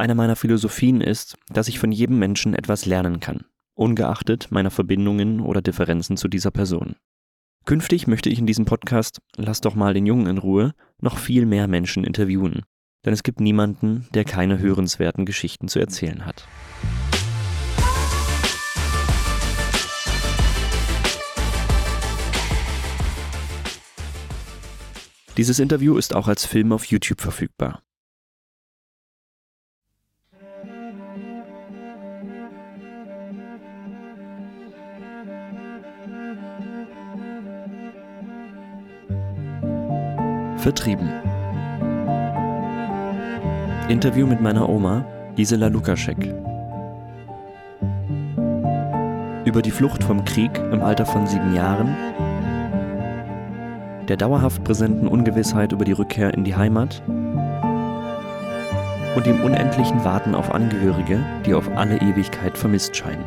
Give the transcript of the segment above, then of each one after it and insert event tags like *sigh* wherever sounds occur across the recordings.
Eine meiner Philosophien ist, dass ich von jedem Menschen etwas lernen kann, ungeachtet meiner Verbindungen oder Differenzen zu dieser Person. Künftig möchte ich in diesem Podcast Lass doch mal den Jungen in Ruhe noch viel mehr Menschen interviewen, denn es gibt niemanden, der keine hörenswerten Geschichten zu erzählen hat. Dieses Interview ist auch als Film auf YouTube verfügbar. Vertrieben. Interview mit meiner Oma, Gisela Lukaschek. Über die Flucht vom Krieg im Alter von sieben Jahren, der dauerhaft präsenten Ungewissheit über die Rückkehr in die Heimat und dem unendlichen Warten auf Angehörige, die auf alle Ewigkeit vermisst scheinen.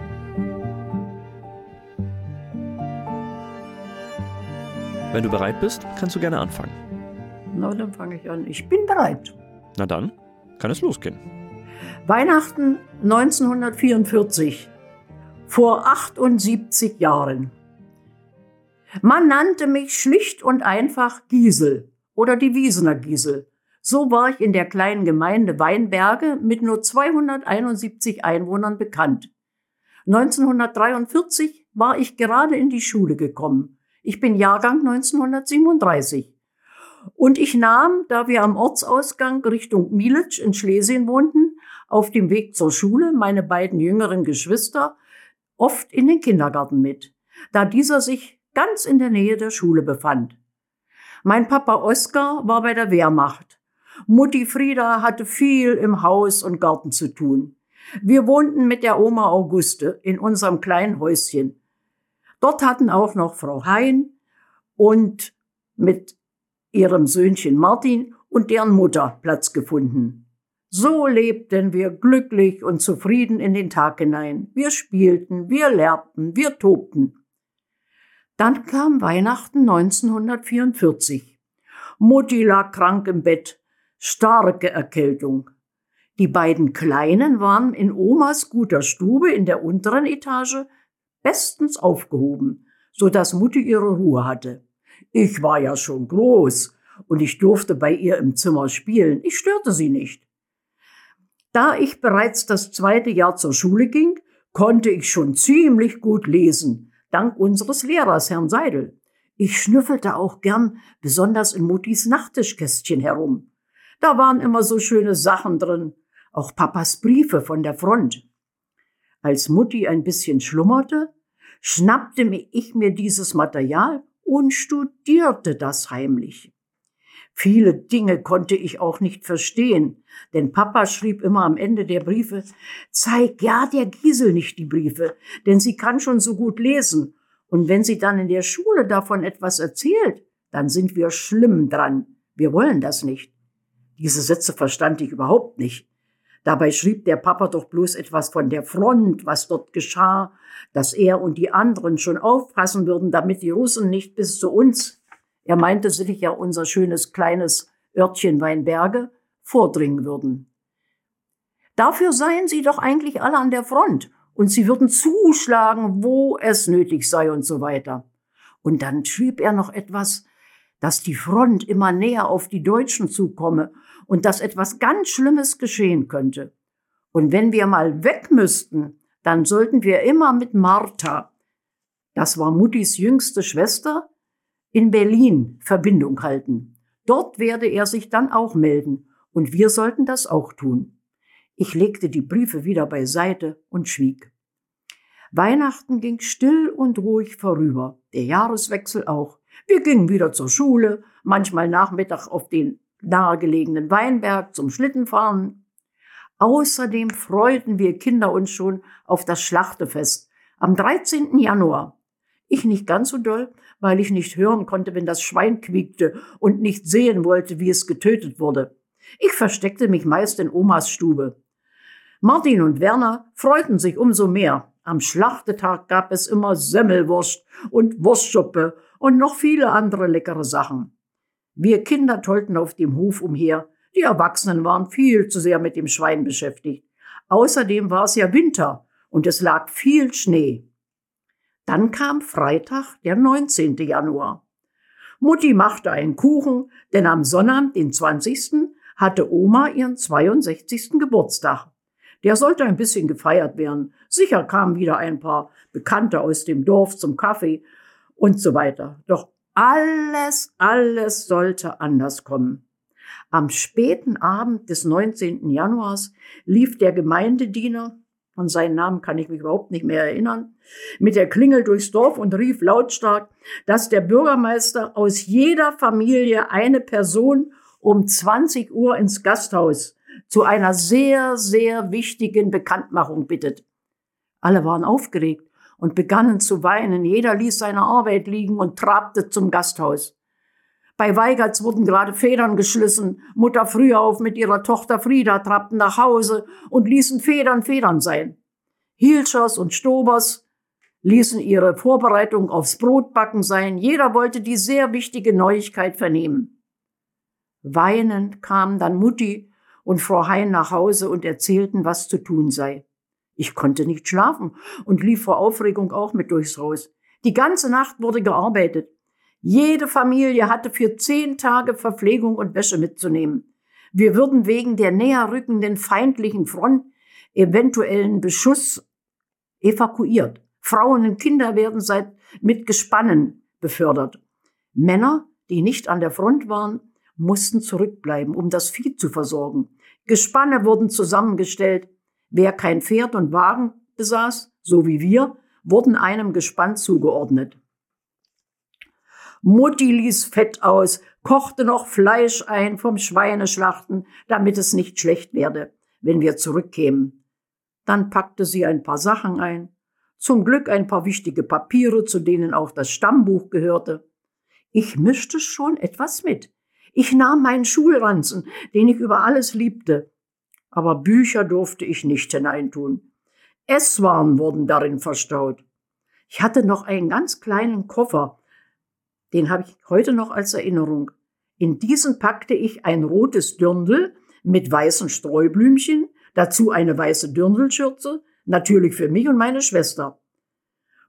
Wenn du bereit bist, kannst du gerne anfangen. Na, dann fange ich an. Ich bin bereit. Na dann, kann es losgehen. Weihnachten 1944, vor 78 Jahren. Man nannte mich schlicht und einfach Giesel oder die Wiesener Giesel. So war ich in der kleinen Gemeinde Weinberge mit nur 271 Einwohnern bekannt. 1943 war ich gerade in die Schule gekommen. Ich bin Jahrgang 1937. Und ich nahm, da wir am Ortsausgang Richtung Mielitsch in Schlesien wohnten, auf dem Weg zur Schule meine beiden jüngeren Geschwister oft in den Kindergarten mit, da dieser sich ganz in der Nähe der Schule befand. Mein Papa Oskar war bei der Wehrmacht. Mutti Frieda hatte viel im Haus und Garten zu tun. Wir wohnten mit der Oma Auguste in unserem kleinen Häuschen. Dort hatten auch noch Frau Hein und mit ihrem Söhnchen Martin und deren Mutter Platz gefunden. So lebten wir glücklich und zufrieden in den Tag hinein. Wir spielten, wir lernten, wir tobten. Dann kam Weihnachten 1944. Mutti lag krank im Bett, starke Erkältung. Die beiden Kleinen waren in Omas guter Stube in der unteren Etage bestens aufgehoben, so dass Mutti ihre Ruhe hatte. Ich war ja schon groß und ich durfte bei ihr im Zimmer spielen. Ich störte sie nicht. Da ich bereits das zweite Jahr zur Schule ging, konnte ich schon ziemlich gut lesen, dank unseres Lehrers, Herrn Seidel. Ich schnüffelte auch gern besonders in Muttis Nachttischkästchen herum. Da waren immer so schöne Sachen drin, auch Papas Briefe von der Front. Als Mutti ein bisschen schlummerte, schnappte ich mir dieses Material und studierte das heimlich. Viele Dinge konnte ich auch nicht verstehen, denn Papa schrieb immer am Ende der Briefe, zeig ja der Giesel nicht die Briefe, denn sie kann schon so gut lesen. Und wenn sie dann in der Schule davon etwas erzählt, dann sind wir schlimm dran. Wir wollen das nicht. Diese Sätze verstand ich überhaupt nicht. Dabei schrieb der Papa doch bloß etwas von der Front, was dort geschah, dass er und die anderen schon aufpassen würden, damit die Russen nicht bis zu uns, er meinte sicher unser schönes kleines Örtchen Weinberge, vordringen würden. Dafür seien sie doch eigentlich alle an der Front und sie würden zuschlagen, wo es nötig sei und so weiter. Und dann schrieb er noch etwas, dass die Front immer näher auf die Deutschen zukomme und dass etwas ganz Schlimmes geschehen könnte. Und wenn wir mal weg müssten, dann sollten wir immer mit Martha, das war Muttis jüngste Schwester, in Berlin Verbindung halten. Dort werde er sich dann auch melden und wir sollten das auch tun. Ich legte die Briefe wieder beiseite und schwieg. Weihnachten ging still und ruhig vorüber, der Jahreswechsel auch. Wir gingen wieder zur Schule, manchmal Nachmittag auf den nahegelegenen Weinberg zum Schlittenfahren. Außerdem freuten wir Kinder uns schon auf das Schlachtefest am 13. Januar. Ich nicht ganz so doll, weil ich nicht hören konnte, wenn das Schwein quiekte und nicht sehen wollte, wie es getötet wurde. Ich versteckte mich meist in Omas Stube. Martin und Werner freuten sich umso mehr. Am Schlachtetag gab es immer Semmelwurst und Wurstsuppe und noch viele andere leckere Sachen. Wir Kinder tollten auf dem Hof umher, Die Erwachsenen waren viel zu sehr mit dem Schwein beschäftigt. Außerdem war es ja Winter und es lag viel Schnee. Dann kam Freitag, der 19. Januar. Mutti machte einen Kuchen, denn am Sonnabend, den 20., hatte Oma ihren 62. Geburtstag. Der sollte ein bisschen gefeiert werden. Sicher kamen wieder ein paar Bekannte aus dem Dorf zum Kaffee und so weiter. Doch alles, alles sollte anders kommen. Am späten Abend des 19. Januars lief der Gemeindediener, an seinen Namen kann ich mich überhaupt nicht mehr erinnern, mit der Klingel durchs Dorf und rief lautstark, dass der Bürgermeister aus jeder Familie eine Person um 20 Uhr ins Gasthaus zu einer sehr, sehr wichtigen Bekanntmachung bittet. Alle waren aufgeregt und begannen zu weinen. Jeder ließ seine Arbeit liegen und trabte zum Gasthaus. Bei Weigerts wurden gerade Federn geschlissen. Mutter Frühauf mit ihrer Tochter Frieda trabten nach Hause und ließen Federn Federn sein. Hilschers und Stobers ließen ihre Vorbereitung aufs Brotbacken sein. Jeder wollte die sehr wichtige Neuigkeit vernehmen. Weinend kamen dann Mutti und Frau Hein nach Hause und erzählten, was zu tun sei. Ich konnte nicht schlafen und lief vor Aufregung auch mit durchs Haus. Die ganze Nacht wurde gearbeitet. Jede Familie hatte für zehn Tage Verpflegung und Wäsche mitzunehmen. Wir würden wegen der näher rückenden feindlichen Front eventuellen Beschuss evakuiert. Frauen und Kinder werden seit mit Gespannen befördert. Männer, die nicht an der Front waren, mussten zurückbleiben, um das Vieh zu versorgen. Gespanne wurden zusammengestellt. Wer kein Pferd und Wagen besaß, so wie wir, wurden einem Gespann zugeordnet. Mutti ließ Fett aus, kochte noch Fleisch ein vom Schweineschlachten, damit es nicht schlecht werde, wenn wir zurückkämen. Dann packte sie ein paar Sachen ein, zum Glück ein paar wichtige Papiere, zu denen auch das Stammbuch gehörte. Ich mischte schon etwas mit. Ich nahm meinen Schulranzen, den ich über alles liebte. Aber Bücher durfte ich nicht hineintun. Esswaren wurden darin verstaut. Ich hatte noch einen ganz kleinen Koffer. Den habe ich heute noch als Erinnerung. In diesen packte ich ein rotes Dirndl mit weißen Streublümchen, dazu eine weiße Dirndlschürze, natürlich für mich und meine Schwester.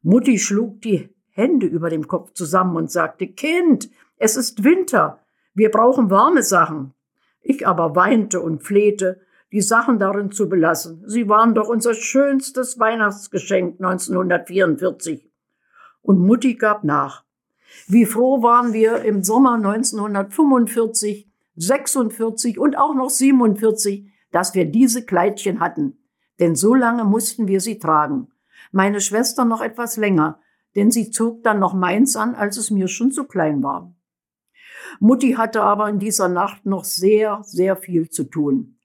Mutti schlug die Hände über dem Kopf zusammen und sagte, Kind, es ist Winter, wir brauchen warme Sachen. Ich aber weinte und flehte, die Sachen darin zu belassen. Sie waren doch unser schönstes Weihnachtsgeschenk 1944. Und Mutti gab nach. Wie froh waren wir im Sommer 1945, 46 und auch noch 47, dass wir diese Kleidchen hatten. Denn so lange mussten wir sie tragen. Meine Schwester noch etwas länger, denn sie zog dann noch meins an, als es mir schon zu klein war. Mutti hatte aber in dieser Nacht noch sehr, sehr viel zu tun.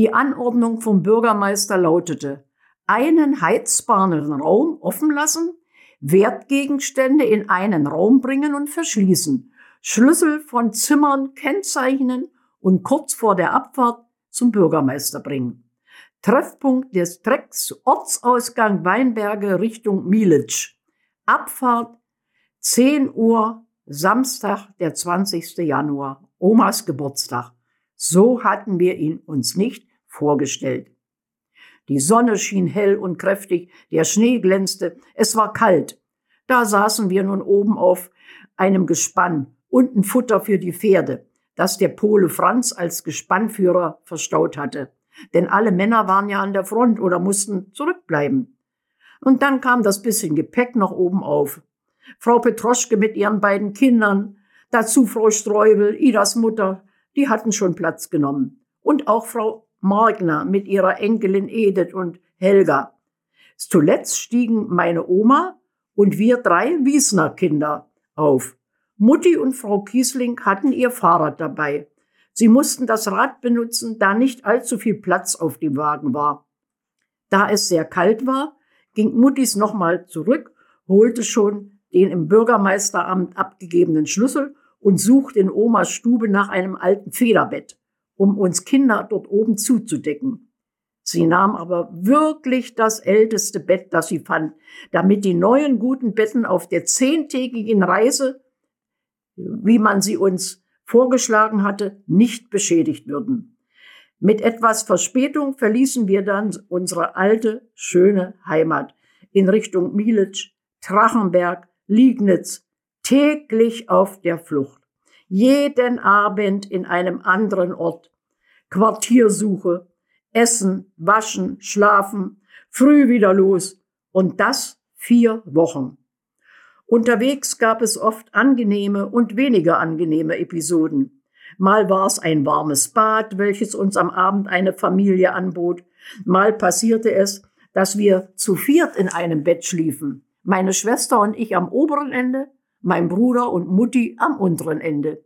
Die Anordnung vom Bürgermeister lautete, einen heizbaren Raum offen lassen, Wertgegenstände in einen Raum bringen und verschließen, Schlüssel von Zimmern kennzeichnen und kurz vor der Abfahrt zum Bürgermeister bringen. Treffpunkt des Trecks Ortsausgang Weinberge Richtung Mielitsch. Abfahrt 10 Uhr Samstag, der 20. Januar, Omas Geburtstag. So hatten wir ihn uns nicht vorgestellt. Die Sonne schien hell und kräftig, der Schnee glänzte, es war kalt. Da saßen wir nun oben auf einem Gespann, unten Futter für die Pferde, das der Pole Franz als Gespannführer verstaut hatte. Denn alle Männer waren ja an der Front oder mussten zurückbleiben. Und dann kam das bisschen Gepäck noch oben auf. Frau Petroschke mit ihren beiden Kindern, dazu Frau Streubel, Idas Mutter, die hatten schon Platz genommen. Und auch Frau Margner mit ihrer Enkelin Edith und Helga. Zuletzt stiegen meine Oma und wir drei Wiesner Kinder auf. Mutti und Frau Kiesling hatten ihr Fahrrad dabei. Sie mussten das Rad benutzen, da nicht allzu viel Platz auf dem Wagen war. Da es sehr kalt war, ging Muttis nochmal zurück, holte schon den im Bürgermeisteramt abgegebenen Schlüssel und sucht in Omas Stube nach einem alten Federbett, um uns Kinder dort oben zuzudecken. Sie nahm aber wirklich das älteste Bett, das sie fand, damit die neuen guten Betten auf der zehntägigen Reise, wie man sie uns vorgeschlagen hatte, nicht beschädigt würden. Mit etwas Verspätung verließen wir dann unsere alte, schöne Heimat in Richtung Mielitsch, Trachenberg, Liegnitz, täglich auf der Flucht. Jeden Abend in einem anderen Ort. Quartiersuche, Essen, Waschen, Schlafen, früh wieder los. Und das vier Wochen. Unterwegs gab es oft angenehme und weniger angenehme Episoden. Mal war es ein warmes Bad, welches uns am Abend eine Familie anbot. Mal passierte es, dass wir zu viert in einem Bett schliefen. Meine Schwester und ich am oberen Ende, mein Bruder und Mutti am unteren Ende.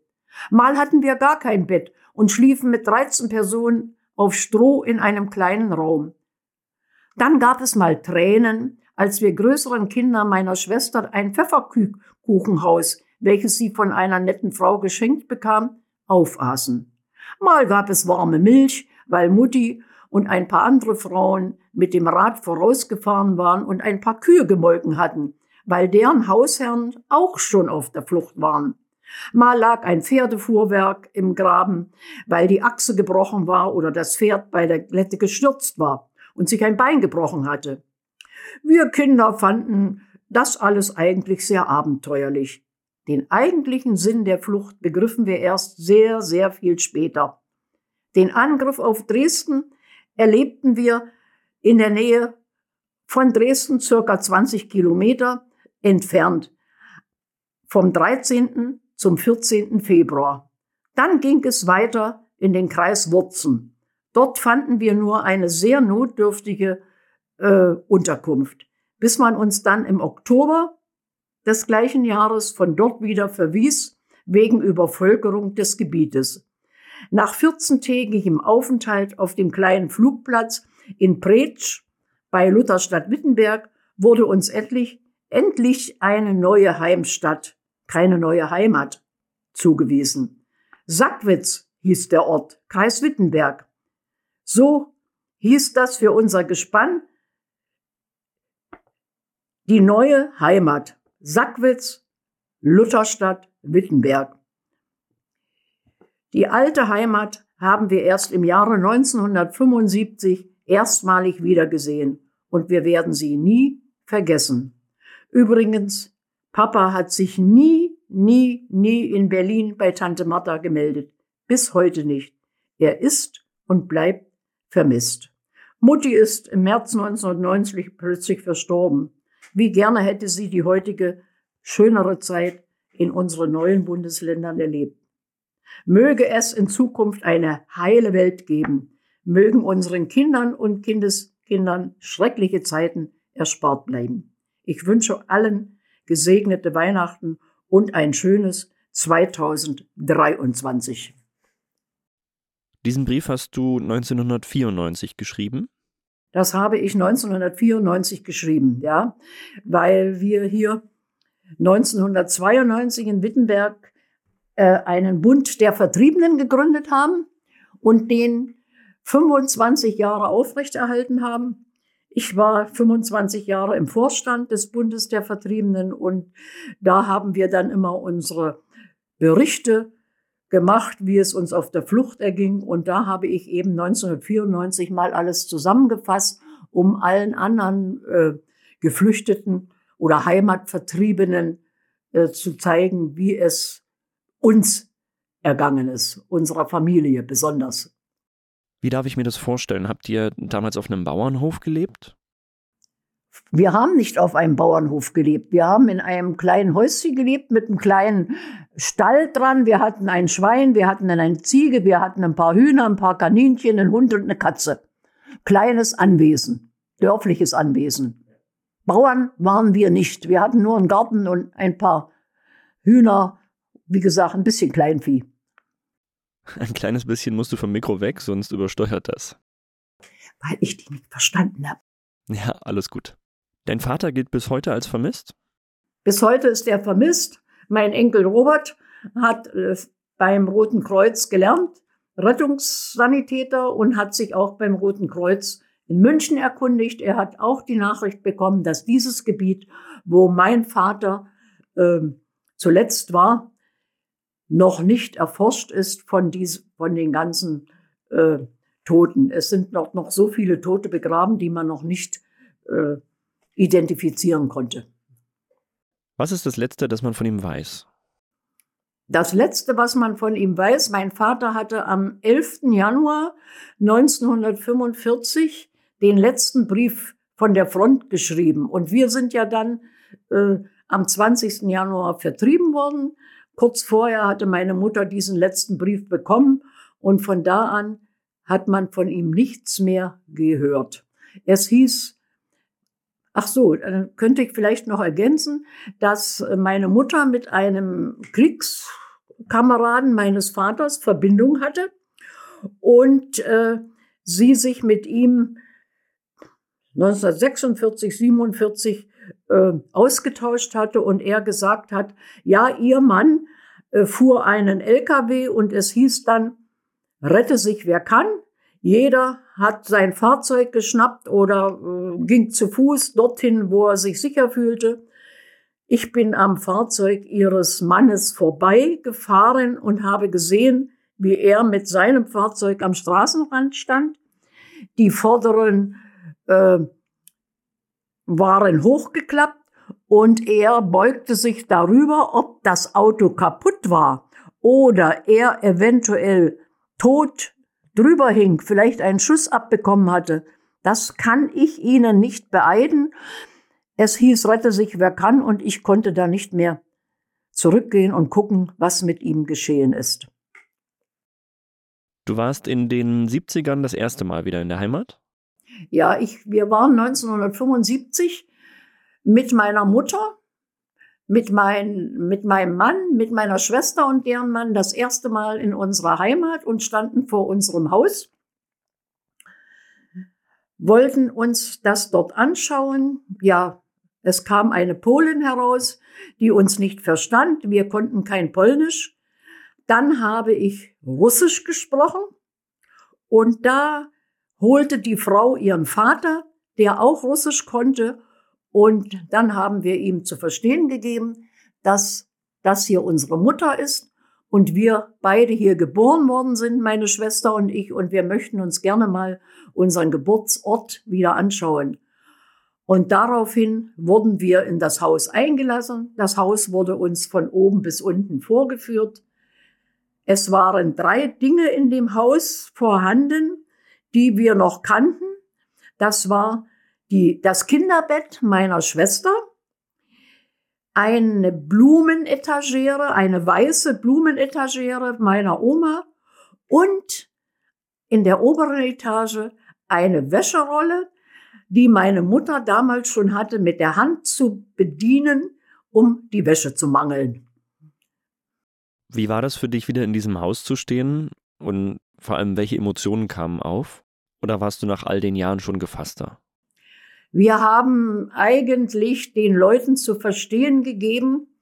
Mal hatten wir gar kein Bett und schliefen mit 13 Personen auf Stroh in einem kleinen Raum. Dann gab es mal Tränen, als wir größeren Kindern meiner Schwester ein Pfefferkuchenhaus, welches sie von einer netten Frau geschenkt bekam, aufaßen. Mal gab es warme Milch, weil Mutti und ein paar andere Frauen mit dem Rad vorausgefahren waren und ein paar Kühe gemolken hatten, weil deren Hausherren auch schon auf der Flucht waren. Mal lag ein Pferdefuhrwerk im Graben, weil die Achse gebrochen war oder das Pferd bei der Glätte gestürzt war und sich ein Bein gebrochen hatte. Wir Kinder fanden das alles eigentlich sehr abenteuerlich. Den eigentlichen Sinn der Flucht begriffen wir erst sehr, sehr viel später. Den Angriff auf Dresden erlebten wir in der Nähe von Dresden, circa 20 Kilometer entfernt, vom 13. zum 14. Februar. Dann ging es weiter in den Kreis Wurzen. Dort fanden wir nur eine sehr notdürftige äh, Unterkunft, bis man uns dann im Oktober des gleichen Jahres von dort wieder verwies wegen Übervölkerung des Gebietes. Nach 14-tägigem Aufenthalt auf dem kleinen Flugplatz in Pretsch bei Lutherstadt-Wittenberg wurde uns endlich, endlich eine neue Heimstatt, keine neue Heimat, zugewiesen. Sackwitz hieß der Ort, Kreis Wittenberg. So hieß das für unser Gespann die neue Heimat Sackwitz, Lutherstadt, Wittenberg. Die alte Heimat haben wir erst im Jahre 1975 erstmalig wiedergesehen und wir werden sie nie vergessen. Übrigens, Papa hat sich nie, nie, nie in Berlin bei Tante Martha gemeldet. Bis heute nicht. Er ist und bleibt vermisst. Mutti ist im März 1990 plötzlich verstorben. Wie gerne hätte sie die heutige schönere Zeit in unseren neuen Bundesländern erlebt. Möge es in Zukunft eine heile Welt geben. Mögen unseren Kindern und Kindeskindern schreckliche Zeiten erspart bleiben. Ich wünsche allen gesegnete Weihnachten und ein schönes 2023. Diesen Brief hast du 1994 geschrieben. Das habe ich 1994 geschrieben, ja, weil wir hier 1992 in Wittenberg äh, einen Bund der Vertriebenen gegründet haben und den 25 Jahre aufrechterhalten haben. Ich war 25 Jahre im Vorstand des Bundes der Vertriebenen und da haben wir dann immer unsere Berichte gemacht, wie es uns auf der Flucht erging. Und da habe ich eben 1994 mal alles zusammengefasst, um allen anderen äh, Geflüchteten oder Heimatvertriebenen äh, zu zeigen, wie es uns ergangen ist, unserer Familie besonders. Wie darf ich mir das vorstellen? Habt ihr damals auf einem Bauernhof gelebt? Wir haben nicht auf einem Bauernhof gelebt. Wir haben in einem kleinen Häuschen gelebt mit einem kleinen Stall dran. Wir hatten ein Schwein, wir hatten eine Ziege, wir hatten ein paar Hühner, ein paar Kaninchen, einen Hund und eine Katze. Kleines Anwesen, dörfliches Anwesen. Bauern waren wir nicht. Wir hatten nur einen Garten und ein paar Hühner, wie gesagt, ein bisschen Kleinvieh. *laughs* Ein kleines bisschen musst du vom Mikro weg, sonst übersteuert das. Weil ich die nicht verstanden habe. Ja, alles gut. Dein Vater gilt bis heute als vermisst? Bis heute ist er vermisst. Mein Enkel Robert hat äh, beim Roten Kreuz gelernt, Rettungssanitäter und hat sich auch beim Roten Kreuz in München erkundigt. Er hat auch die Nachricht bekommen, dass dieses Gebiet, wo mein Vater äh, zuletzt war, noch nicht erforscht ist von, dies, von den ganzen äh, Toten. Es sind noch, noch so viele Tote begraben, die man noch nicht äh, identifizieren konnte. Was ist das Letzte, das man von ihm weiß? Das Letzte, was man von ihm weiß, mein Vater hatte am 11. Januar 1945 den letzten Brief von der Front geschrieben. Und wir sind ja dann äh, am 20. Januar vertrieben worden. Kurz vorher hatte meine Mutter diesen letzten Brief bekommen und von da an hat man von ihm nichts mehr gehört. Es hieß, ach so, dann könnte ich vielleicht noch ergänzen, dass meine Mutter mit einem Kriegskameraden meines Vaters Verbindung hatte und äh, sie sich mit ihm 1946, 47 äh, ausgetauscht hatte und er gesagt hat, ja, ihr Mann äh, fuhr einen LKW und es hieß dann, rette sich wer kann. Jeder hat sein Fahrzeug geschnappt oder äh, ging zu Fuß dorthin, wo er sich sicher fühlte. Ich bin am Fahrzeug ihres Mannes vorbeigefahren und habe gesehen, wie er mit seinem Fahrzeug am Straßenrand stand. Die vorderen äh, waren hochgeklappt und er beugte sich darüber, ob das Auto kaputt war oder er eventuell tot drüber hing, vielleicht einen Schuss abbekommen hatte. Das kann ich Ihnen nicht beeiden. Es hieß, rette sich wer kann und ich konnte da nicht mehr zurückgehen und gucken, was mit ihm geschehen ist. Du warst in den 70ern das erste Mal wieder in der Heimat? Ja, ich, wir waren 1975 mit meiner Mutter, mit, mein, mit meinem Mann, mit meiner Schwester und deren Mann das erste Mal in unserer Heimat und standen vor unserem Haus, wollten uns das dort anschauen. Ja, es kam eine Polin heraus, die uns nicht verstand. Wir konnten kein Polnisch. Dann habe ich Russisch gesprochen und da holte die Frau ihren Vater, der auch Russisch konnte, und dann haben wir ihm zu verstehen gegeben, dass das hier unsere Mutter ist und wir beide hier geboren worden sind, meine Schwester und ich, und wir möchten uns gerne mal unseren Geburtsort wieder anschauen. Und daraufhin wurden wir in das Haus eingelassen. Das Haus wurde uns von oben bis unten vorgeführt. Es waren drei Dinge in dem Haus vorhanden die wir noch kannten. Das war die, das Kinderbett meiner Schwester, eine Blumenetagere, eine weiße Blumenetagere meiner Oma und in der oberen Etage eine Wäscherolle, die meine Mutter damals schon hatte, mit der Hand zu bedienen, um die Wäsche zu mangeln. Wie war das für dich, wieder in diesem Haus zu stehen? Und vor allem, welche Emotionen kamen auf? Oder warst du nach all den Jahren schon gefasster? Wir haben eigentlich den Leuten zu verstehen gegeben,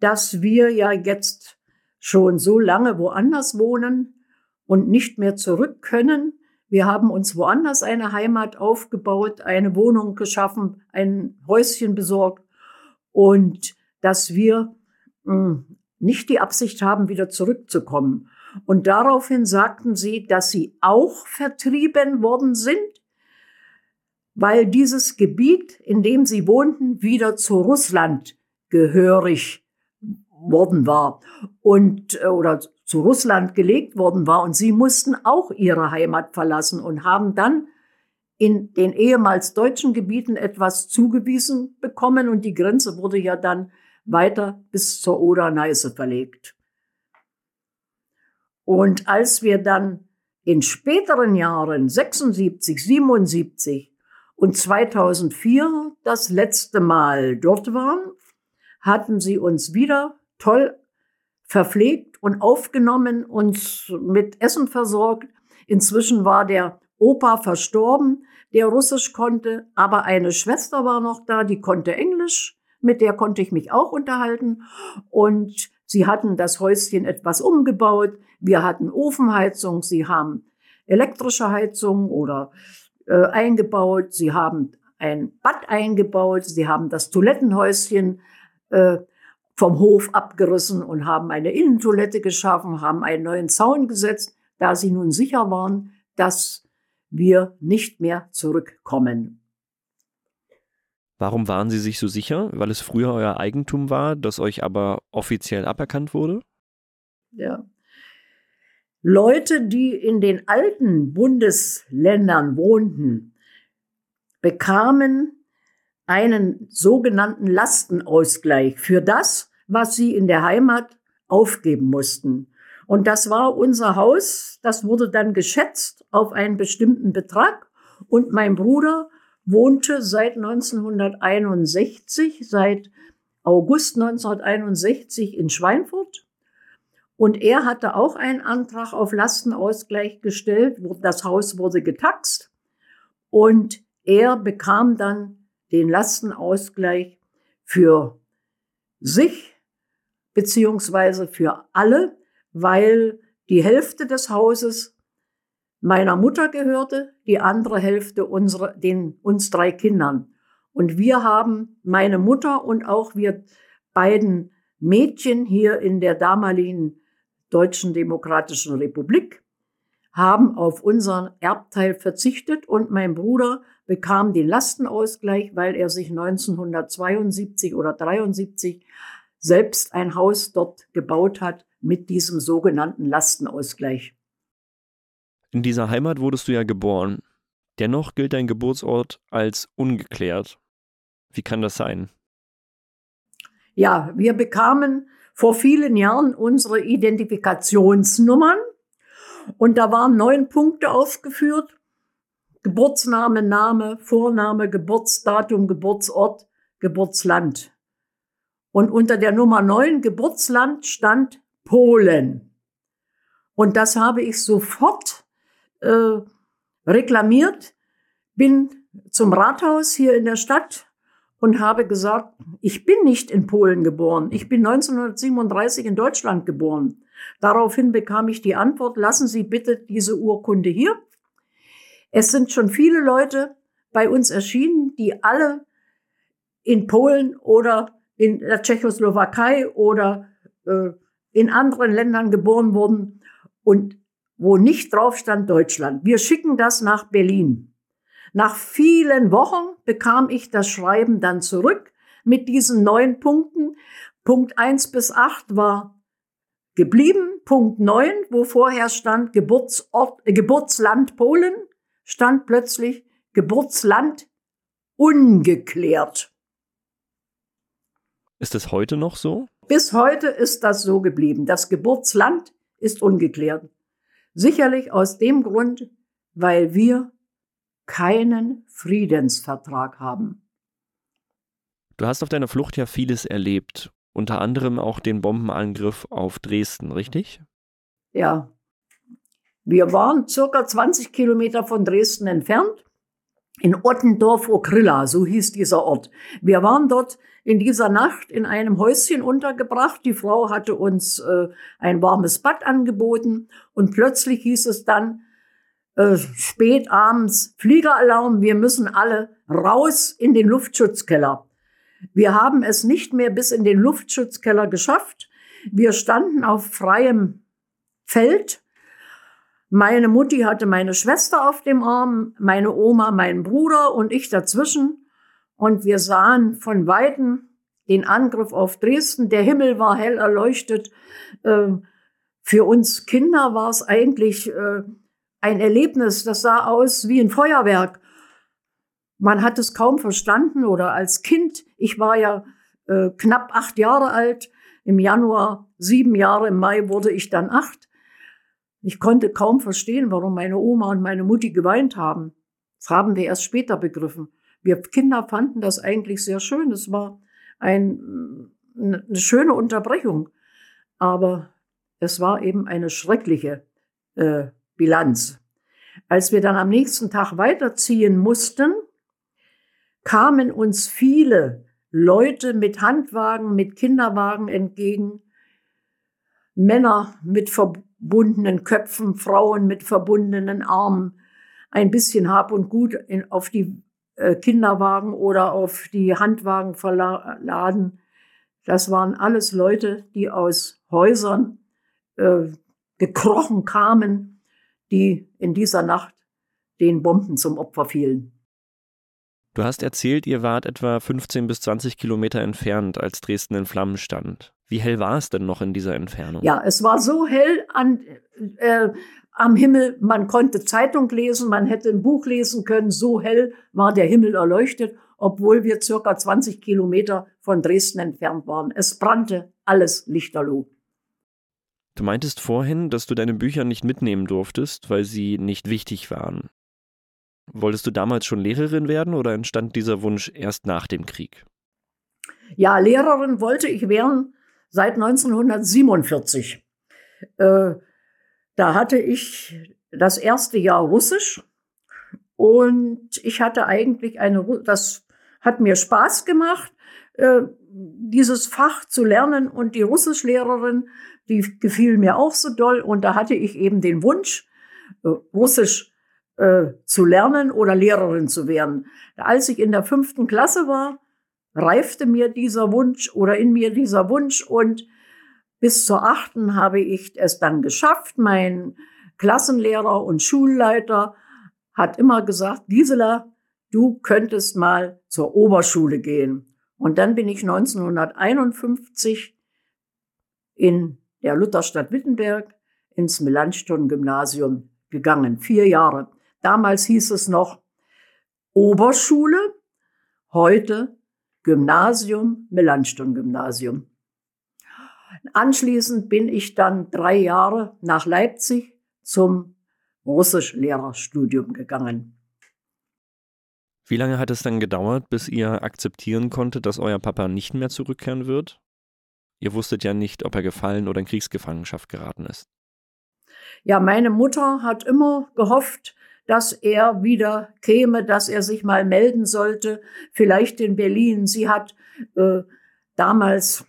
dass wir ja jetzt schon so lange woanders wohnen und nicht mehr zurück können. Wir haben uns woanders eine Heimat aufgebaut, eine Wohnung geschaffen, ein Häuschen besorgt und dass wir mh, hm, nicht die Absicht haben, wieder zurückzukommen. Und daraufhin sagten sie, dass sie auch vertrieben worden sind, weil dieses Gebiet, in dem sie wohnten, wieder zu Russland gehörig worden war und äh, oder zu Russland gelegt worden war und sie mussten auch ihre Heimat verlassen und haben dann in den ehemals deutschen Gebieten etwas zugewiesen bekommen und die Grenze wurde ja dann weiter bis zur Oder-Neiße verlegt. Und als wir dann in späteren Jahren 76, 77 und 2004 das letzte Mal dort waren, hatten sie uns wieder toll verpflegt und aufgenommen, uns mit Essen versorgt. Inzwischen war der Opa verstorben, der Russisch konnte, aber eine Schwester war noch da, die konnte Englisch, mit der konnte ich mich auch unterhalten. Und sie hatten das Häuschen etwas umgebaut. Wir hatten Ofenheizung, sie haben elektrische Heizung oder äh, eingebaut, sie haben ein Bad eingebaut, sie haben das Toilettenhäuschen äh, vom Hof abgerissen und haben eine Innentoilette geschaffen, haben einen neuen Zaun gesetzt, da sie nun sicher waren, dass wir nicht mehr zurückkommen. Warum waren Sie sich so sicher? Weil es früher euer Eigentum war, das euch aber offiziell aberkannt wurde? Ja. Leute, die in den alten Bundesländern wohnten, bekamen einen sogenannten Lastenausgleich für das, was sie in der Heimat aufgeben mussten. Und das war unser Haus, das wurde dann geschätzt auf einen bestimmten Betrag. Und mein Bruder wohnte seit 1961, seit August 1961 in Schweinfurt. Und er hatte auch einen Antrag auf Lastenausgleich gestellt. Das Haus wurde getaxt. Und er bekam dann den Lastenausgleich für sich beziehungsweise für alle, weil die Hälfte des Hauses meiner Mutter gehörte, die andere Hälfte unsere, den, uns drei Kindern. Und wir haben, meine Mutter und auch wir beiden Mädchen hier in der damaligen Deutschen Demokratischen Republik, haben auf unseren Erbteil verzichtet und mein Bruder bekam den Lastenausgleich, weil er sich 1972 oder 73 selbst ein Haus dort gebaut hat mit diesem sogenannten Lastenausgleich. In dieser Heimat wurdest du ja geboren. Dennoch gilt dein Geburtsort als ungeklärt. Wie kann das sein? Ja, wir bekamen vor vielen Jahren unsere Identifikationsnummern und da waren neun Punkte aufgeführt. Geburtsname, Name, Vorname, Geburtsdatum, Geburtsort, Geburtsland. Und unter der Nummer neun Geburtsland stand Polen. Und das habe ich sofort äh, reklamiert, bin zum Rathaus hier in der Stadt und habe gesagt, ich bin nicht in Polen geboren. Ich bin 1937 in Deutschland geboren. Daraufhin bekam ich die Antwort, lassen Sie bitte diese Urkunde hier. Es sind schon viele Leute bei uns erschienen, die alle in Polen oder in der Tschechoslowakei oder äh, in anderen Ländern geboren wurden und wo nicht drauf stand Deutschland. Wir schicken das nach Berlin. Nach vielen Wochen bekam ich das Schreiben dann zurück mit diesen neun Punkten. Punkt eins bis acht war geblieben. Punkt neun, wo vorher stand Geburtsort, äh, Geburtsland Polen, stand plötzlich Geburtsland ungeklärt. Ist es heute noch so? Bis heute ist das so geblieben. Das Geburtsland ist ungeklärt. Sicherlich aus dem Grund, weil wir keinen Friedensvertrag haben. Du hast auf deiner Flucht ja vieles erlebt, unter anderem auch den Bombenangriff auf Dresden, richtig? Ja. Wir waren circa 20 Kilometer von Dresden entfernt, in Ottendorf-Okrilla, so hieß dieser Ort. Wir waren dort in dieser Nacht in einem Häuschen untergebracht. Die Frau hatte uns äh, ein warmes Bad angeboten und plötzlich hieß es dann, äh, spät abends, Fliegeralarm, wir müssen alle raus in den Luftschutzkeller. Wir haben es nicht mehr bis in den Luftschutzkeller geschafft. Wir standen auf freiem Feld. Meine Mutti hatte meine Schwester auf dem Arm, meine Oma, meinen Bruder und ich dazwischen. Und wir sahen von Weitem den Angriff auf Dresden. Der Himmel war hell erleuchtet. Ähm, für uns Kinder war es eigentlich äh, ein Erlebnis, das sah aus wie ein Feuerwerk. Man hat es kaum verstanden oder als Kind, ich war ja äh, knapp acht Jahre alt, im Januar sieben Jahre, im Mai wurde ich dann acht. Ich konnte kaum verstehen, warum meine Oma und meine Mutti geweint haben. Das haben wir erst später begriffen. Wir Kinder fanden das eigentlich sehr schön. Es war ein, eine schöne Unterbrechung. Aber es war eben eine schreckliche äh, Bilanz. Als wir dann am nächsten Tag weiterziehen mussten, kamen uns viele Leute mit Handwagen, mit Kinderwagen entgegen, Männer mit verbundenen Köpfen, Frauen mit verbundenen Armen, ein bisschen Hab und Gut in, auf die äh, Kinderwagen oder auf die Handwagen verladen. Das waren alles Leute, die aus Häusern äh, gekrochen kamen, die in dieser Nacht den Bomben zum Opfer fielen. Du hast erzählt, ihr wart etwa 15 bis 20 Kilometer entfernt, als Dresden in Flammen stand. Wie hell war es denn noch in dieser Entfernung? Ja, es war so hell an, äh, am Himmel, man konnte Zeitung lesen, man hätte ein Buch lesen können, so hell war der Himmel erleuchtet, obwohl wir circa 20 Kilometer von Dresden entfernt waren. Es brannte alles lichterloh. Du meintest vorhin, dass du deine Bücher nicht mitnehmen durftest, weil sie nicht wichtig waren. Wolltest du damals schon Lehrerin werden oder entstand dieser Wunsch erst nach dem Krieg? Ja, Lehrerin wollte ich werden seit 1947. Äh, da hatte ich das erste Jahr Russisch und ich hatte eigentlich eine, das hat mir Spaß gemacht, äh, dieses Fach zu lernen und die Russischlehrerin, die gefiel mir auch so doll und da hatte ich eben den Wunsch, äh, Russisch äh, zu lernen oder Lehrerin zu werden. Als ich in der fünften Klasse war, reifte mir dieser Wunsch oder in mir dieser Wunsch und bis zur achten habe ich es dann geschafft. Mein Klassenlehrer und Schulleiter hat immer gesagt, Gisela, du könntest mal zur Oberschule gehen. Und dann bin ich 1951 in der Lutherstadt Wittenberg ins Melanchthon-Gymnasium gegangen. Vier Jahre. Damals hieß es noch Oberschule, heute Gymnasium, Melanchthon-Gymnasium. Anschließend bin ich dann drei Jahre nach Leipzig zum Russischlehrerstudium gegangen. Wie lange hat es dann gedauert, bis ihr akzeptieren konntet, dass euer Papa nicht mehr zurückkehren wird? Ihr wusstet ja nicht, ob er gefallen oder in Kriegsgefangenschaft geraten ist. Ja, meine Mutter hat immer gehofft, dass er wieder käme, dass er sich mal melden sollte, vielleicht in Berlin. Sie hat äh, damals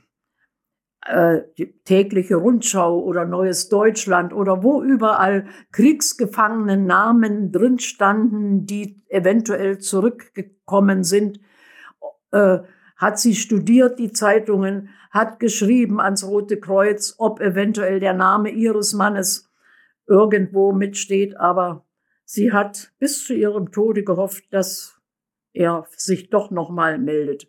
äh, die tägliche Rundschau oder Neues Deutschland oder wo überall Kriegsgefangenen Namen drin standen, die eventuell zurückgekommen sind, äh, hat sie studiert, die Zeitungen, hat geschrieben ans Rote Kreuz, ob eventuell der Name ihres Mannes irgendwo mitsteht, aber Sie hat bis zu ihrem Tode gehofft, dass er sich doch noch mal meldet.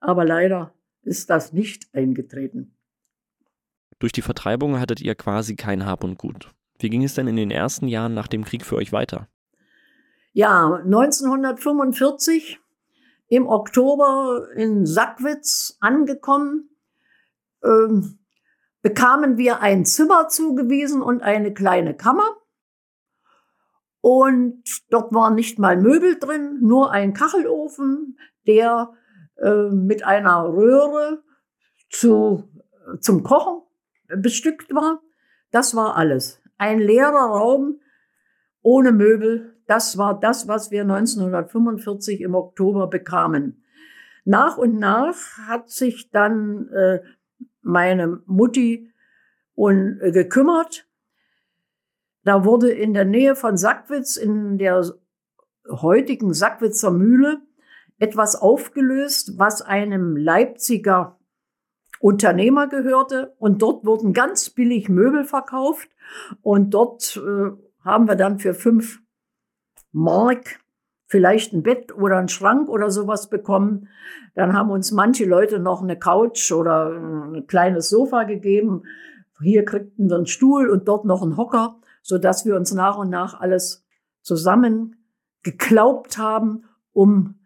Aber leider ist das nicht eingetreten. Durch die Vertreibung hattet ihr quasi kein Hab und Gut. Wie ging es denn in den ersten Jahren nach dem Krieg für euch weiter? Ja, 1945 im Oktober in Sackwitz angekommen, ähm, bekamen wir ein Zimmer zugewiesen und eine kleine Kammer. Und dort waren nicht mal Möbel drin, nur ein Kachelofen, der äh, mit einer Röhre zu, zum Kochen bestückt war. Das war alles. Ein leerer Raum ohne Möbel. Das war das, was wir 1945 im Oktober bekamen. Nach und nach hat sich dann äh, meine Mutti und, äh, gekümmert da wurde in der Nähe von Sackwitz, in der heutigen Sackwitzer Mühle, etwas aufgelöst, was einem Leipziger Unternehmer gehörte. Und dort wurden ganz billig Möbel verkauft. Und dort äh, haben wir dann für fünf Mark vielleicht ein Bett oder ein Schrank oder sowas bekommen. Dann haben uns manche Leute noch eine Couch oder ein kleines Sofa gegeben. Hier kriegten wir einen Stuhl und dort noch einen Hocker so dass wir uns nach und nach alles zusammen geglaubt haben, um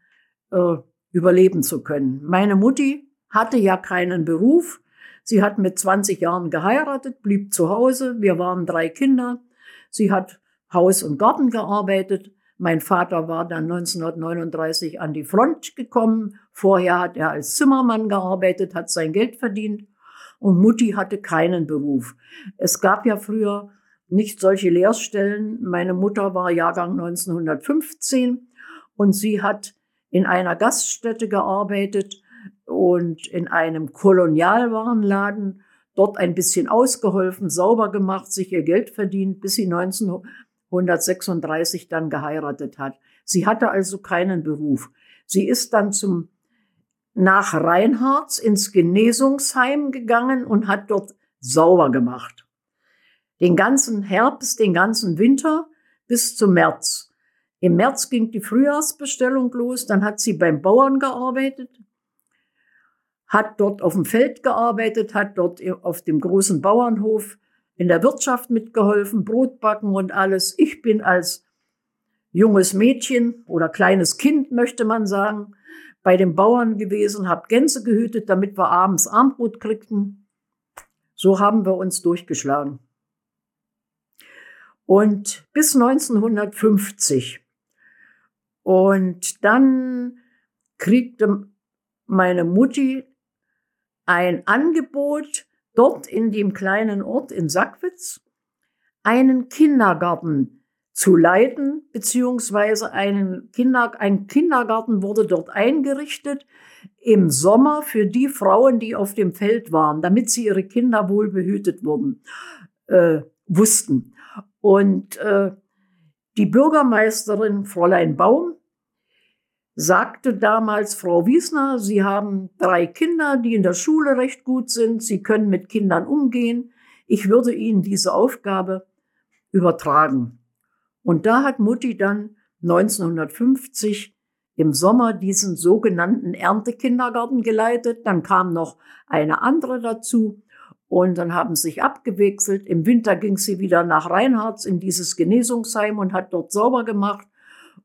äh, überleben zu können. Meine Mutti hatte ja keinen Beruf. Sie hat mit 20 Jahren geheiratet, blieb zu Hause. Wir waren drei Kinder. Sie hat Haus und Garten gearbeitet. Mein Vater war dann 1939 an die Front gekommen. Vorher hat er als Zimmermann gearbeitet, hat sein Geld verdient. Und Mutti hatte keinen Beruf. Es gab ja früher nicht solche Lehrstellen. Meine Mutter war Jahrgang 1915 und sie hat in einer Gaststätte gearbeitet und in einem Kolonialwarenladen dort ein bisschen ausgeholfen, sauber gemacht, sich ihr Geld verdient, bis sie 1936 dann geheiratet hat. Sie hatte also keinen Beruf. Sie ist dann zum nach Reinhards ins Genesungsheim gegangen und hat dort sauber gemacht. Den ganzen Herbst, den ganzen Winter bis zum März. Im März ging die Frühjahrsbestellung los, dann hat sie beim Bauern gearbeitet, hat dort auf dem Feld gearbeitet, hat dort auf dem großen Bauernhof in der Wirtschaft mitgeholfen, Brot backen und alles. Ich bin als junges Mädchen oder kleines Kind, möchte man sagen, bei den Bauern gewesen, habe Gänse gehütet, damit wir abends Armbrot kriegten. So haben wir uns durchgeschlagen. Und bis 1950. Und dann kriegte meine Mutti ein Angebot, dort in dem kleinen Ort in Sackwitz einen Kindergarten zu leiten, beziehungsweise einen Kinder, ein Kindergarten wurde dort eingerichtet im Sommer für die Frauen, die auf dem Feld waren, damit sie ihre Kinder wohl behütet wurden, äh, wussten. Und äh, die Bürgermeisterin Fräulein Baum sagte damals Frau Wiesner, Sie haben drei Kinder, die in der Schule recht gut sind, Sie können mit Kindern umgehen. Ich würde Ihnen diese Aufgabe übertragen. Und da hat Mutti dann 1950 im Sommer diesen sogenannten Erntekindergarten geleitet. Dann kam noch eine andere dazu. Und dann haben sie sich abgewechselt. Im Winter ging sie wieder nach Reinhards in dieses Genesungsheim und hat dort sauber gemacht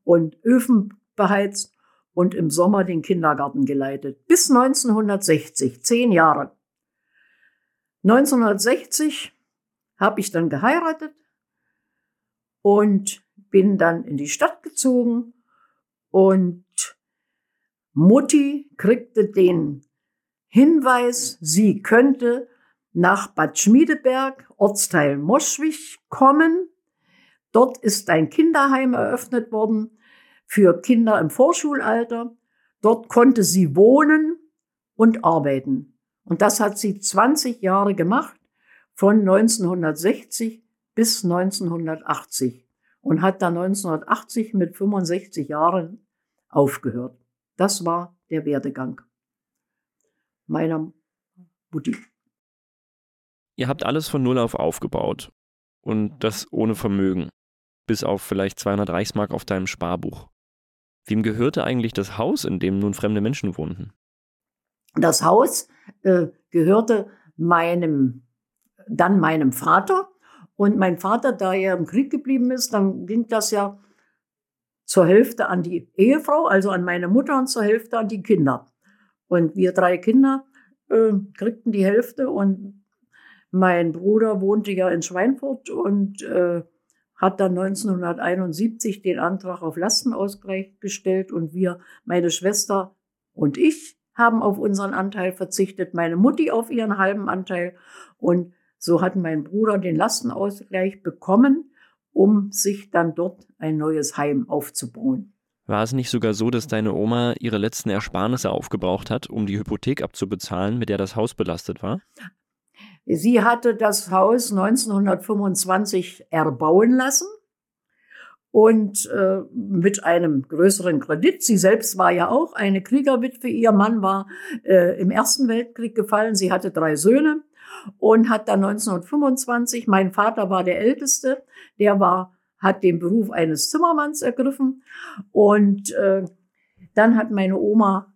und Öfen beheizt und im Sommer den Kindergarten geleitet. Bis 1960, zehn Jahre. 1960 habe ich dann geheiratet und bin dann in die Stadt gezogen und Mutti kriegte den Hinweis, sie könnte nach Bad Schmiedeberg, Ortsteil Moschwig, kommen. Dort ist ein Kinderheim eröffnet worden für Kinder im Vorschulalter. Dort konnte sie wohnen und arbeiten. Und das hat sie 20 Jahre gemacht, von 1960 bis 1980 und hat dann 1980 mit 65 Jahren aufgehört. Das war der Werdegang meiner Mutti. Ihr habt alles von Null auf aufgebaut und das ohne Vermögen, bis auf vielleicht 200 Reichsmark auf deinem Sparbuch. Wem gehörte eigentlich das Haus, in dem nun fremde Menschen wohnten? Das Haus äh, gehörte meinem, dann meinem Vater und mein Vater, da er im Krieg geblieben ist, dann ging das ja zur Hälfte an die Ehefrau, also an meine Mutter und zur Hälfte an die Kinder. Und wir drei Kinder äh, kriegten die Hälfte und mein Bruder wohnte ja in Schweinfurt und äh, hat dann 1971 den Antrag auf Lastenausgleich gestellt und wir, meine Schwester und ich, haben auf unseren Anteil verzichtet, meine Mutti auf ihren halben Anteil und so hat mein Bruder den Lastenausgleich bekommen, um sich dann dort ein neues Heim aufzubauen. War es nicht sogar so, dass deine Oma ihre letzten Ersparnisse aufgebraucht hat, um die Hypothek abzubezahlen, mit der das Haus belastet war? Sie hatte das Haus 1925 erbauen lassen und äh, mit einem größeren Kredit. Sie selbst war ja auch eine Kriegerwitwe. Ihr Mann war äh, im Ersten Weltkrieg gefallen. Sie hatte drei Söhne und hat dann 1925, mein Vater war der Älteste, der war, hat den Beruf eines Zimmermanns ergriffen und äh, dann hat meine Oma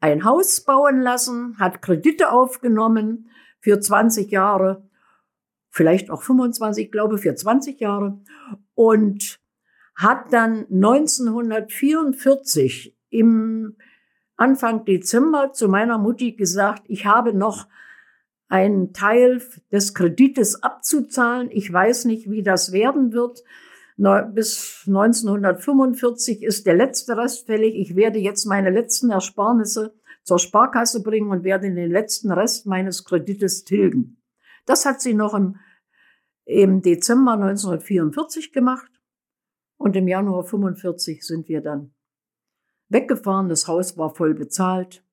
ein Haus bauen lassen, hat Kredite aufgenommen für 20 Jahre, vielleicht auch 25, ich glaube für 20 Jahre und hat dann 1944 im Anfang Dezember zu meiner Mutti gesagt, ich habe noch einen Teil des Kredites abzuzahlen. Ich weiß nicht, wie das werden wird. Bis 1945 ist der letzte Rest fällig. Ich werde jetzt meine letzten Ersparnisse zur Sparkasse bringen und werde den letzten Rest meines Kredites tilgen. Das hat sie noch im, im Dezember 1944 gemacht und im Januar 45 sind wir dann weggefahren. Das Haus war voll bezahlt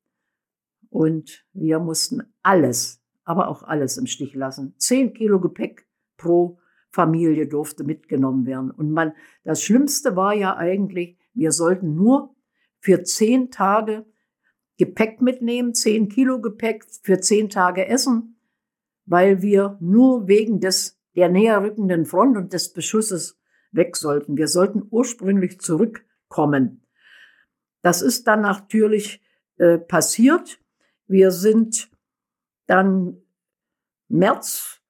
und wir mussten alles aber auch alles im Stich lassen. Zehn Kilo Gepäck pro Familie durfte mitgenommen werden. Und man, das Schlimmste war ja eigentlich, wir sollten nur für zehn Tage Gepäck mitnehmen, zehn Kilo Gepäck für zehn Tage Essen, weil wir nur wegen des, der näher rückenden Front und des Beschusses weg sollten. Wir sollten ursprünglich zurückkommen. Das ist dann natürlich äh, passiert. Wir sind dann März,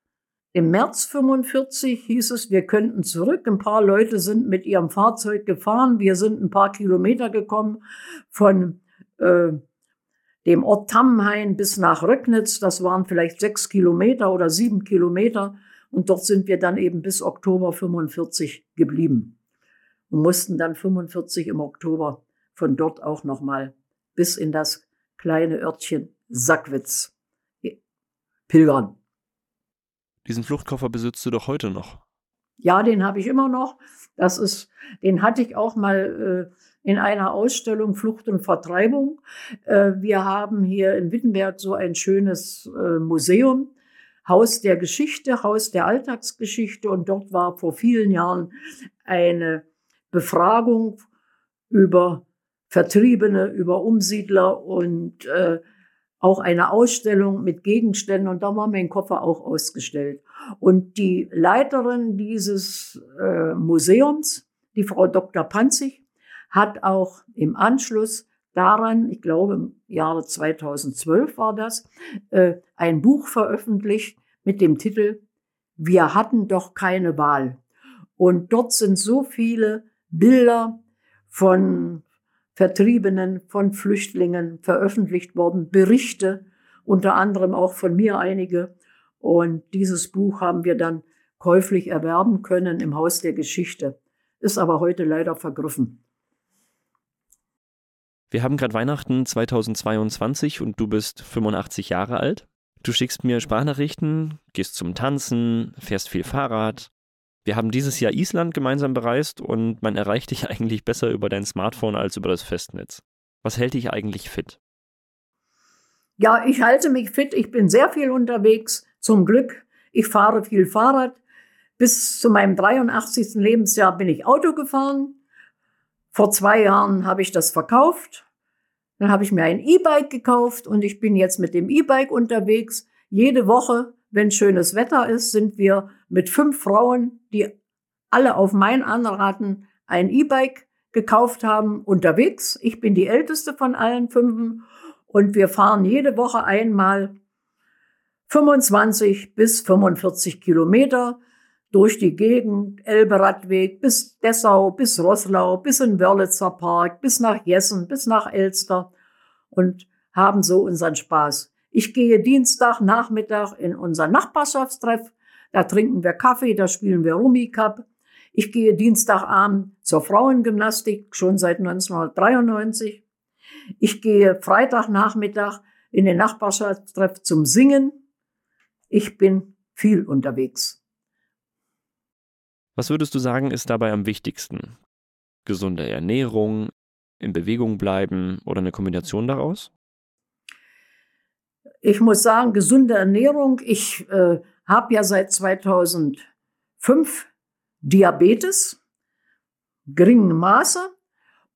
im März 45 hieß es, wir könnten zurück. Ein paar Leute sind mit ihrem Fahrzeug gefahren. Wir sind ein paar Kilometer gekommen von äh, dem Ort Tammenhain bis nach Röcknitz. Das waren vielleicht sechs Kilometer oder sieben Kilometer. Und dort sind wir dann eben bis Oktober 45 geblieben und mussten dann 45 im Oktober von dort auch nochmal bis in das kleine Örtchen Sackwitz pilgern. Diesen Fluchtkoffer besitzt du doch heute noch. Ja, den habe ich immer noch. Das ist, den hatte ich auch mal äh, in einer Ausstellung Flucht und Vertreibung. Äh, wir haben hier in Wittenberg so ein schönes äh, Museum, Haus der Geschichte, Haus der Alltagsgeschichte. Und dort war vor vielen Jahren eine Befragung über Vertriebene, über Umsiedler und äh, auch eine Ausstellung mit Gegenständen und da war mein Koffer auch ausgestellt. Und die Leiterin dieses Museums, die Frau Dr. Panzig, hat auch im Anschluss daran, ich glaube im Jahre 2012 war das, äh, ein Buch veröffentlicht mit dem Titel Wir hatten doch keine Wahl. Und dort sind so viele Bilder von Vertriebenen, von Flüchtlingen veröffentlicht worden, Berichte, unter anderem auch von mir einige. Und dieses Buch haben wir dann käuflich erwerben können im Haus der Geschichte, ist aber heute leider vergriffen. Wir haben gerade Weihnachten 2022 und du bist 85 Jahre alt. Du schickst mir Sprachnachrichten, gehst zum Tanzen, fährst viel Fahrrad. Wir haben dieses Jahr Island gemeinsam bereist und man erreicht dich *laughs* eigentlich besser über dein Smartphone als über das Festnetz. Was hält dich eigentlich fit? Ja, ich halte mich fit. Ich bin sehr viel unterwegs, zum Glück. Ich fahre viel Fahrrad. Bis zu meinem 83. Lebensjahr bin ich Auto gefahren. Vor zwei Jahren habe ich das verkauft. Dann habe ich mir ein E-Bike gekauft und ich bin jetzt mit dem E-Bike unterwegs. Jede Woche, wenn schönes Wetter ist, sind wir mit fünf Frauen, die alle auf mein Anraten ein E-Bike gekauft haben, unterwegs. Ich bin die älteste von allen fünf und wir fahren jede Woche einmal 25 bis 45 Kilometer durch die Gegend, Elberadweg bis Dessau, bis Roßlau, bis in Wörlitzer Park, bis nach Jessen, bis nach Elster und haben so unseren Spaß. Ich gehe Dienstag Nachmittag in unser Nachbarschaftstreff, da trinken wir Kaffee, da spielen wir Rummikap. Ich gehe Dienstagabend zur Frauengymnastik, schon seit 1993. Ich gehe Freitagnachmittag in den Nachbarschaftstreff zum Singen. Ich bin viel unterwegs. Was würdest du sagen, ist dabei am wichtigsten? Gesunde Ernährung, in Bewegung bleiben oder eine Kombination daraus? Ich muss sagen, gesunde Ernährung. Ich äh, habe ja seit 2005 Diabetes, geringen Maße.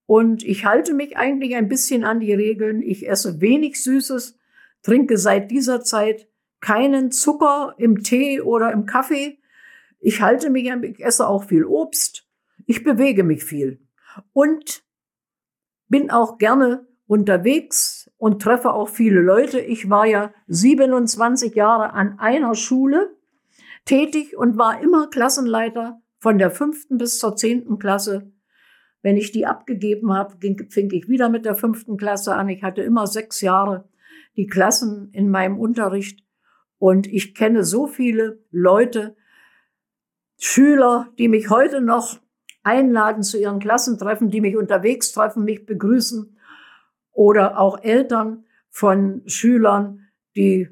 Und ich halte mich eigentlich ein bisschen an die Regeln. Ich esse wenig Süßes, trinke seit dieser Zeit keinen Zucker im Tee oder im Kaffee. Ich halte mich, ich esse auch viel Obst. Ich bewege mich viel. Und bin auch gerne unterwegs und treffe auch viele Leute. Ich war ja 27 Jahre an einer Schule tätig und war immer Klassenleiter von der fünften bis zur zehnten Klasse. Wenn ich die abgegeben habe, fing ich wieder mit der fünften Klasse an. Ich hatte immer sechs Jahre die Klassen in meinem Unterricht und ich kenne so viele Leute, Schüler, die mich heute noch einladen zu ihren Klassentreffen, die mich unterwegs treffen, mich begrüßen oder auch Eltern von Schülern, die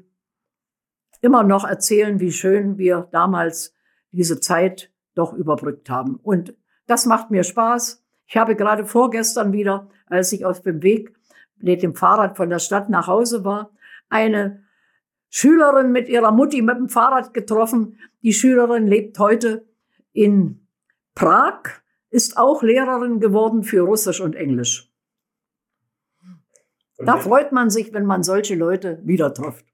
immer noch erzählen, wie schön wir damals diese Zeit doch überbrückt haben. Und das macht mir Spaß. Ich habe gerade vorgestern wieder, als ich auf dem Weg mit dem Fahrrad von der Stadt nach Hause war, eine Schülerin mit ihrer Mutti mit dem Fahrrad getroffen. Die Schülerin lebt heute in Prag, ist auch Lehrerin geworden für Russisch und Englisch. Da freut man sich, wenn man solche Leute wieder trifft.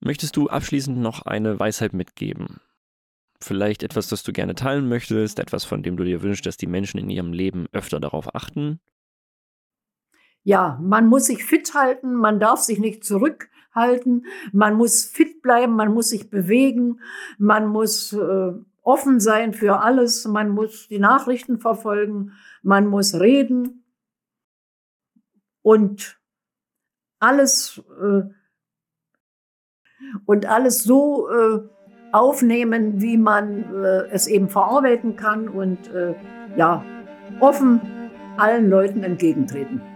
Möchtest du abschließend noch eine Weisheit mitgeben? Vielleicht etwas, das du gerne teilen möchtest, etwas, von dem du dir wünschst, dass die Menschen in ihrem Leben öfter darauf achten? Ja, man muss sich fit halten, man darf sich nicht zurückhalten, man muss fit bleiben, man muss sich bewegen, man muss äh, offen sein für alles, man muss die Nachrichten verfolgen, man muss reden und alles äh, und alles so äh, aufnehmen, wie man äh, es eben verarbeiten kann und äh, ja, offen allen Leuten entgegentreten.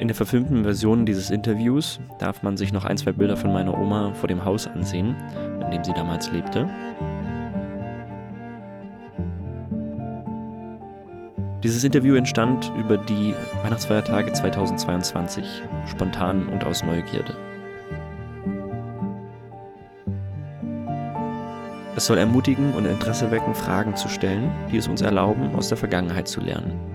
In der verfilmten Version dieses Interviews darf man sich noch ein, zwei Bilder von meiner Oma vor dem Haus ansehen, in dem sie damals lebte. Dieses Interview entstand über die Weihnachtsfeiertage 2022, spontan und aus Neugierde. Es soll ermutigen und Interesse wecken, Fragen zu stellen, die es uns erlauben, aus der Vergangenheit zu lernen.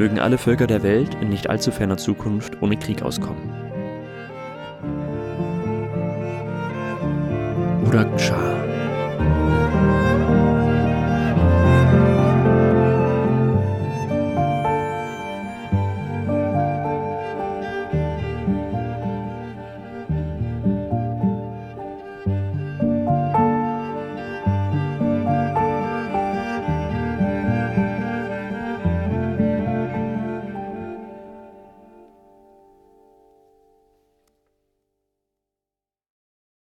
Mögen alle Völker der Welt in nicht allzu ferner Zukunft ohne Krieg auskommen. Urak Shah